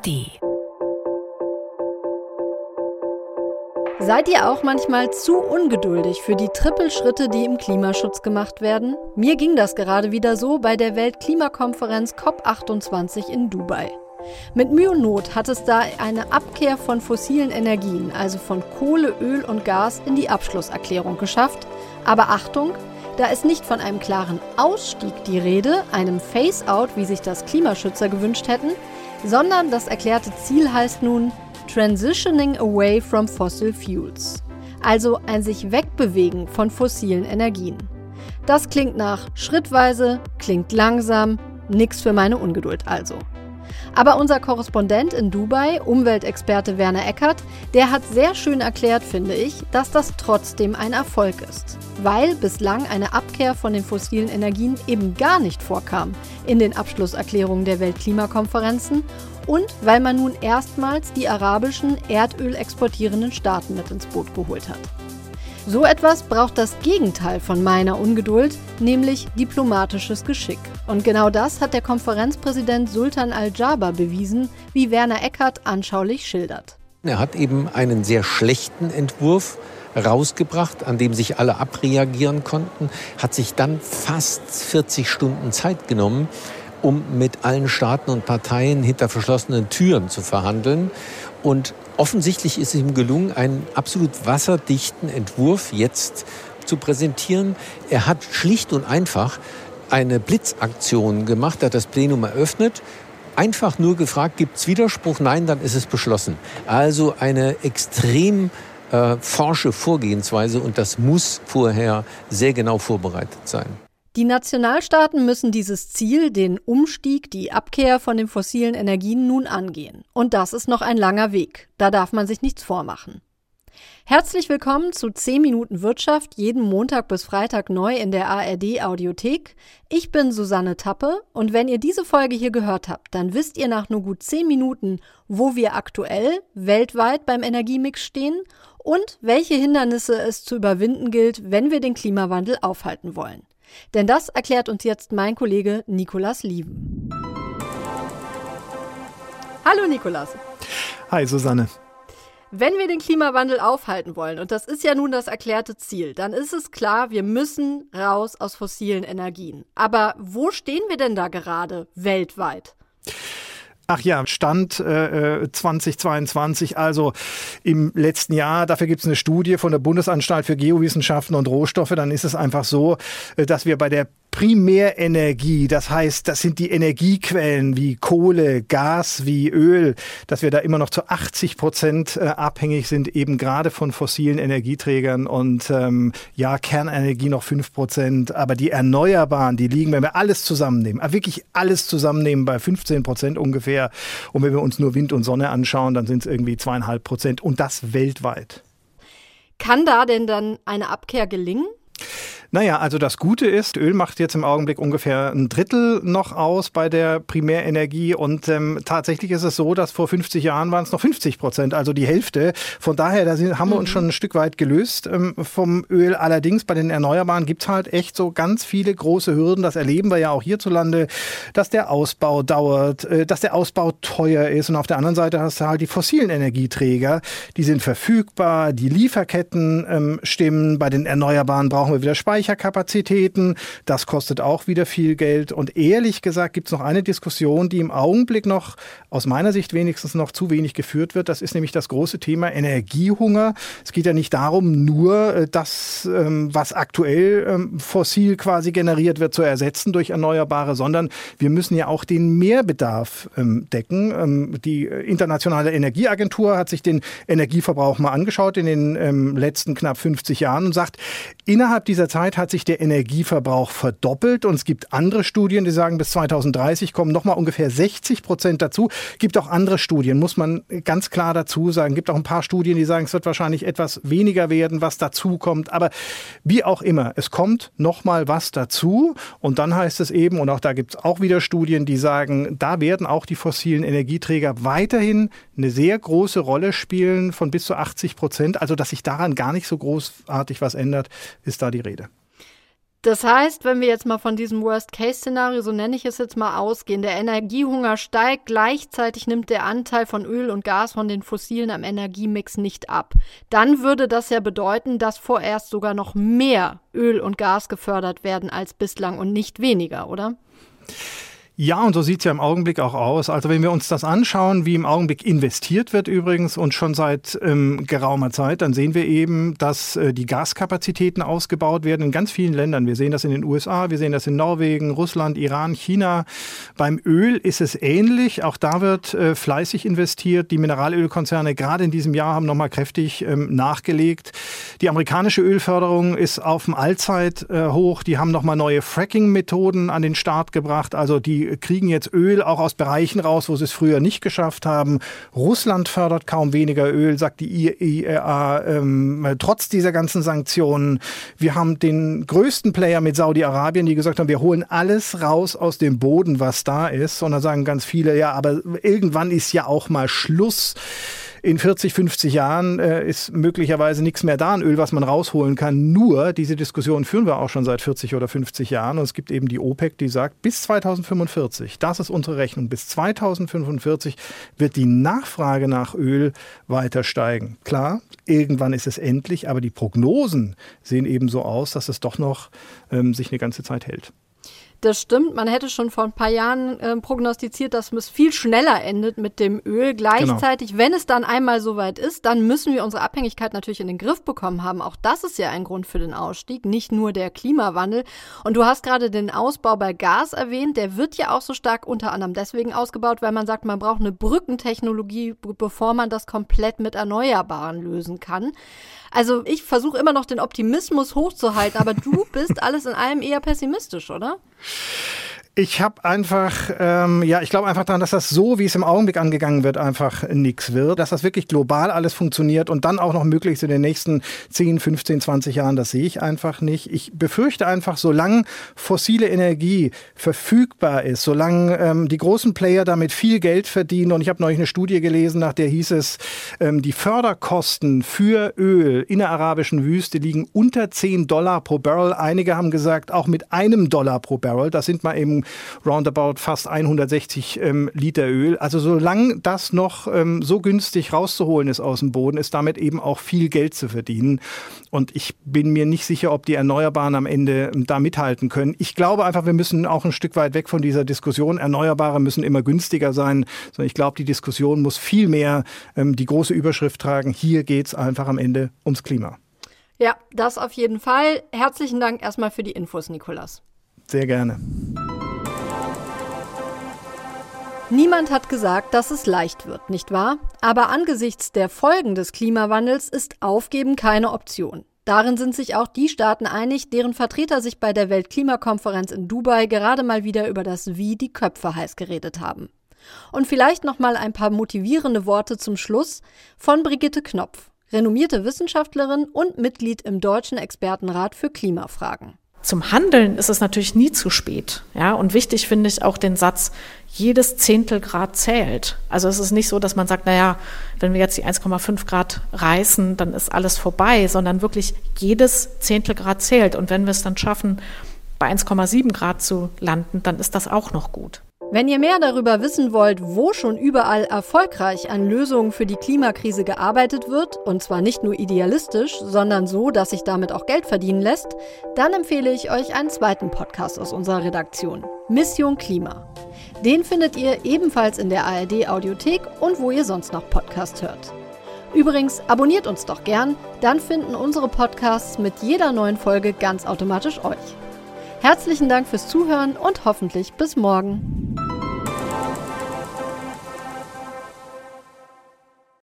ARD. Seid ihr auch manchmal zu ungeduldig für die Trippelschritte, die im Klimaschutz gemacht werden? Mir ging das gerade wieder so bei der Weltklimakonferenz COP28 in Dubai. Mit Mühe und Not hat es da eine Abkehr von fossilen Energien, also von Kohle, Öl und Gas, in die Abschlusserklärung geschafft. Aber Achtung, da ist nicht von einem klaren Ausstieg die Rede, einem Face-out, wie sich das Klimaschützer gewünscht hätten, sondern das erklärte Ziel heißt nun Transitioning Away from Fossil Fuels, also ein sich wegbewegen von fossilen Energien. Das klingt nach schrittweise, klingt langsam, nix für meine Ungeduld also. Aber unser Korrespondent in Dubai, Umweltexperte Werner Eckert, der hat sehr schön erklärt, finde ich, dass das trotzdem ein Erfolg ist. Weil bislang eine Abkehr von den fossilen Energien eben gar nicht vorkam in den Abschlusserklärungen der Weltklimakonferenzen und weil man nun erstmals die arabischen Erdöl exportierenden Staaten mit ins Boot geholt hat. So etwas braucht das Gegenteil von meiner Ungeduld, nämlich diplomatisches Geschick. Und genau das hat der Konferenzpräsident Sultan Al-Jaber bewiesen, wie Werner Eckert anschaulich schildert. Er hat eben einen sehr schlechten Entwurf rausgebracht, an dem sich alle abreagieren konnten, hat sich dann fast 40 Stunden Zeit genommen, um mit allen Staaten und Parteien hinter verschlossenen Türen zu verhandeln. Und Offensichtlich ist es ihm gelungen, einen absolut wasserdichten Entwurf jetzt zu präsentieren. Er hat schlicht und einfach eine Blitzaktion gemacht, hat das Plenum eröffnet, einfach nur gefragt, gibt es Widerspruch? Nein, dann ist es beschlossen. Also eine extrem äh, forsche Vorgehensweise und das muss vorher sehr genau vorbereitet sein. Die Nationalstaaten müssen dieses Ziel, den Umstieg, die Abkehr von den fossilen Energien nun angehen. Und das ist noch ein langer Weg. Da darf man sich nichts vormachen. Herzlich willkommen zu 10 Minuten Wirtschaft, jeden Montag bis Freitag neu in der ARD Audiothek. Ich bin Susanne Tappe und wenn ihr diese Folge hier gehört habt, dann wisst ihr nach nur gut 10 Minuten, wo wir aktuell weltweit beim Energiemix stehen und welche Hindernisse es zu überwinden gilt, wenn wir den Klimawandel aufhalten wollen. Denn das erklärt uns jetzt mein Kollege Nikolas Lieven. Hallo Nikolas. Hi Susanne. Wenn wir den Klimawandel aufhalten wollen, und das ist ja nun das erklärte Ziel, dann ist es klar, wir müssen raus aus fossilen Energien. Aber wo stehen wir denn da gerade weltweit? Ach ja, Stand äh, 2022, also im letzten Jahr, dafür gibt es eine Studie von der Bundesanstalt für Geowissenschaften und Rohstoffe, dann ist es einfach so, äh, dass wir bei der Primärenergie, das heißt, das sind die Energiequellen wie Kohle, Gas, wie Öl, dass wir da immer noch zu 80 Prozent äh, abhängig sind, eben gerade von fossilen Energieträgern und ähm, ja, Kernenergie noch 5 Prozent, aber die Erneuerbaren, die liegen, wenn wir alles zusammennehmen, äh, wirklich alles zusammennehmen, bei 15 Prozent ungefähr. Und wenn wir uns nur Wind und Sonne anschauen, dann sind es irgendwie zweieinhalb Prozent und das weltweit. Kann da denn dann eine Abkehr gelingen? Naja, also das Gute ist, Öl macht jetzt im Augenblick ungefähr ein Drittel noch aus bei der Primärenergie und ähm, tatsächlich ist es so, dass vor 50 Jahren waren es noch 50 Prozent, also die Hälfte. Von daher, da sind, haben wir uns mhm. schon ein Stück weit gelöst ähm, vom Öl. Allerdings bei den Erneuerbaren gibt's halt echt so ganz viele große Hürden. Das erleben wir ja auch hierzulande, dass der Ausbau dauert, äh, dass der Ausbau teuer ist und auf der anderen Seite hast du halt die fossilen Energieträger, die sind verfügbar, die Lieferketten ähm, stimmen. Bei den Erneuerbaren brauchen wir wieder Speicher. Speicherkapazitäten. Das kostet auch wieder viel Geld. Und ehrlich gesagt gibt es noch eine Diskussion, die im Augenblick noch, aus meiner Sicht wenigstens noch zu wenig geführt wird. Das ist nämlich das große Thema Energiehunger. Es geht ja nicht darum, nur äh, das, ähm, was aktuell ähm, fossil quasi generiert wird, zu ersetzen durch Erneuerbare, sondern wir müssen ja auch den Mehrbedarf ähm, decken. Die Internationale Energieagentur hat sich den Energieverbrauch mal angeschaut in den letzten knapp 50 Jahren und sagt, innerhalb dieser Zeit Zeit hat sich der Energieverbrauch verdoppelt und es gibt andere Studien, die sagen, bis 2030 kommen nochmal ungefähr 60 Prozent dazu. Gibt auch andere Studien, muss man ganz klar dazu sagen. Gibt auch ein paar Studien, die sagen, es wird wahrscheinlich etwas weniger werden, was dazu kommt. Aber wie auch immer, es kommt nochmal was dazu und dann heißt es eben, und auch da gibt es auch wieder Studien, die sagen, da werden auch die fossilen Energieträger weiterhin eine sehr große Rolle spielen von bis zu 80 Prozent. Also, dass sich daran gar nicht so großartig was ändert, ist da die Rede. Das heißt, wenn wir jetzt mal von diesem Worst-Case-Szenario, so nenne ich es jetzt mal, ausgehen, der Energiehunger steigt, gleichzeitig nimmt der Anteil von Öl und Gas von den Fossilen am Energiemix nicht ab. Dann würde das ja bedeuten, dass vorerst sogar noch mehr Öl und Gas gefördert werden als bislang und nicht weniger, oder? Ja, und so sieht es ja im Augenblick auch aus. Also wenn wir uns das anschauen, wie im Augenblick investiert wird übrigens und schon seit ähm, geraumer Zeit, dann sehen wir eben, dass äh, die Gaskapazitäten ausgebaut werden in ganz vielen Ländern. Wir sehen das in den USA, wir sehen das in Norwegen, Russland, Iran, China. Beim Öl ist es ähnlich. Auch da wird äh, fleißig investiert. Die Mineralölkonzerne gerade in diesem Jahr haben nochmal kräftig ähm, nachgelegt. Die amerikanische Ölförderung ist auf dem Allzeithoch. Äh, die haben nochmal neue Fracking-Methoden an den Start gebracht. Also die kriegen jetzt Öl auch aus Bereichen raus, wo sie es früher nicht geschafft haben. Russland fördert kaum weniger Öl, sagt die IEA, ähm, trotz dieser ganzen Sanktionen. Wir haben den größten Player mit Saudi-Arabien, die gesagt haben, wir holen alles raus aus dem Boden, was da ist. Und dann sagen ganz viele, ja, aber irgendwann ist ja auch mal Schluss in 40, 50 Jahren äh, ist möglicherweise nichts mehr da an Öl, was man rausholen kann. Nur, diese Diskussion führen wir auch schon seit 40 oder 50 Jahren. Und es gibt eben die OPEC, die sagt, bis 2045, das ist unsere Rechnung, bis 2045 wird die Nachfrage nach Öl weiter steigen. Klar, irgendwann ist es endlich, aber die Prognosen sehen eben so aus, dass es doch noch ähm, sich eine ganze Zeit hält. Das stimmt. Man hätte schon vor ein paar Jahren äh, prognostiziert, dass es viel schneller endet mit dem Öl. Gleichzeitig, genau. wenn es dann einmal soweit ist, dann müssen wir unsere Abhängigkeit natürlich in den Griff bekommen haben. Auch das ist ja ein Grund für den Ausstieg, nicht nur der Klimawandel. Und du hast gerade den Ausbau bei Gas erwähnt. Der wird ja auch so stark unter anderem deswegen ausgebaut, weil man sagt, man braucht eine Brückentechnologie, bevor man das komplett mit Erneuerbaren lösen kann. Also ich versuche immer noch den Optimismus hochzuhalten, aber du bist alles in allem eher pessimistisch, oder? Ich habe einfach, ähm, ja, ich glaube einfach daran, dass das so, wie es im Augenblick angegangen wird, einfach nichts wird. Dass das wirklich global alles funktioniert und dann auch noch möglichst in den nächsten 10, 15, 20 Jahren, das sehe ich einfach nicht. Ich befürchte einfach, solange fossile Energie verfügbar ist, solange ähm, die großen Player damit viel Geld verdienen und ich habe neulich eine Studie gelesen, nach der hieß es, ähm, die Förderkosten für Öl in der arabischen Wüste liegen unter 10 Dollar pro Barrel. Einige haben gesagt, auch mit einem Dollar pro Barrel. Das sind mal eben roundabout fast 160 ähm, Liter Öl. Also solange das noch ähm, so günstig rauszuholen ist aus dem Boden, ist damit eben auch viel Geld zu verdienen. Und ich bin mir nicht sicher, ob die Erneuerbaren am Ende ähm, da mithalten können. Ich glaube einfach, wir müssen auch ein Stück weit weg von dieser Diskussion. Erneuerbare müssen immer günstiger sein, sondern ich glaube, die Diskussion muss viel mehr ähm, die große Überschrift tragen. Hier geht es einfach am Ende ums Klima. Ja, das auf jeden Fall. Herzlichen Dank erstmal für die Infos, Nikolas. Sehr gerne. Niemand hat gesagt, dass es leicht wird, nicht wahr? Aber angesichts der Folgen des Klimawandels ist Aufgeben keine Option. Darin sind sich auch die Staaten einig, deren Vertreter sich bei der Weltklimakonferenz in Dubai gerade mal wieder über das Wie die Köpfe heiß geredet haben. Und vielleicht noch mal ein paar motivierende Worte zum Schluss von Brigitte Knopf, renommierte Wissenschaftlerin und Mitglied im Deutschen Expertenrat für Klimafragen zum Handeln ist es natürlich nie zu spät. Ja, und wichtig finde ich auch den Satz, jedes Zehntelgrad zählt. Also es ist nicht so, dass man sagt, naja, wenn wir jetzt die 1,5 Grad reißen, dann ist alles vorbei, sondern wirklich jedes Zehntelgrad zählt. Und wenn wir es dann schaffen, bei 1,7 Grad zu landen, dann ist das auch noch gut. Wenn ihr mehr darüber wissen wollt, wo schon überall erfolgreich an Lösungen für die Klimakrise gearbeitet wird, und zwar nicht nur idealistisch, sondern so, dass sich damit auch Geld verdienen lässt, dann empfehle ich euch einen zweiten Podcast aus unserer Redaktion, Mission Klima. Den findet ihr ebenfalls in der ARD Audiothek und wo ihr sonst noch Podcast hört. Übrigens, abonniert uns doch gern, dann finden unsere Podcasts mit jeder neuen Folge ganz automatisch euch. Herzlichen Dank fürs Zuhören und hoffentlich bis morgen.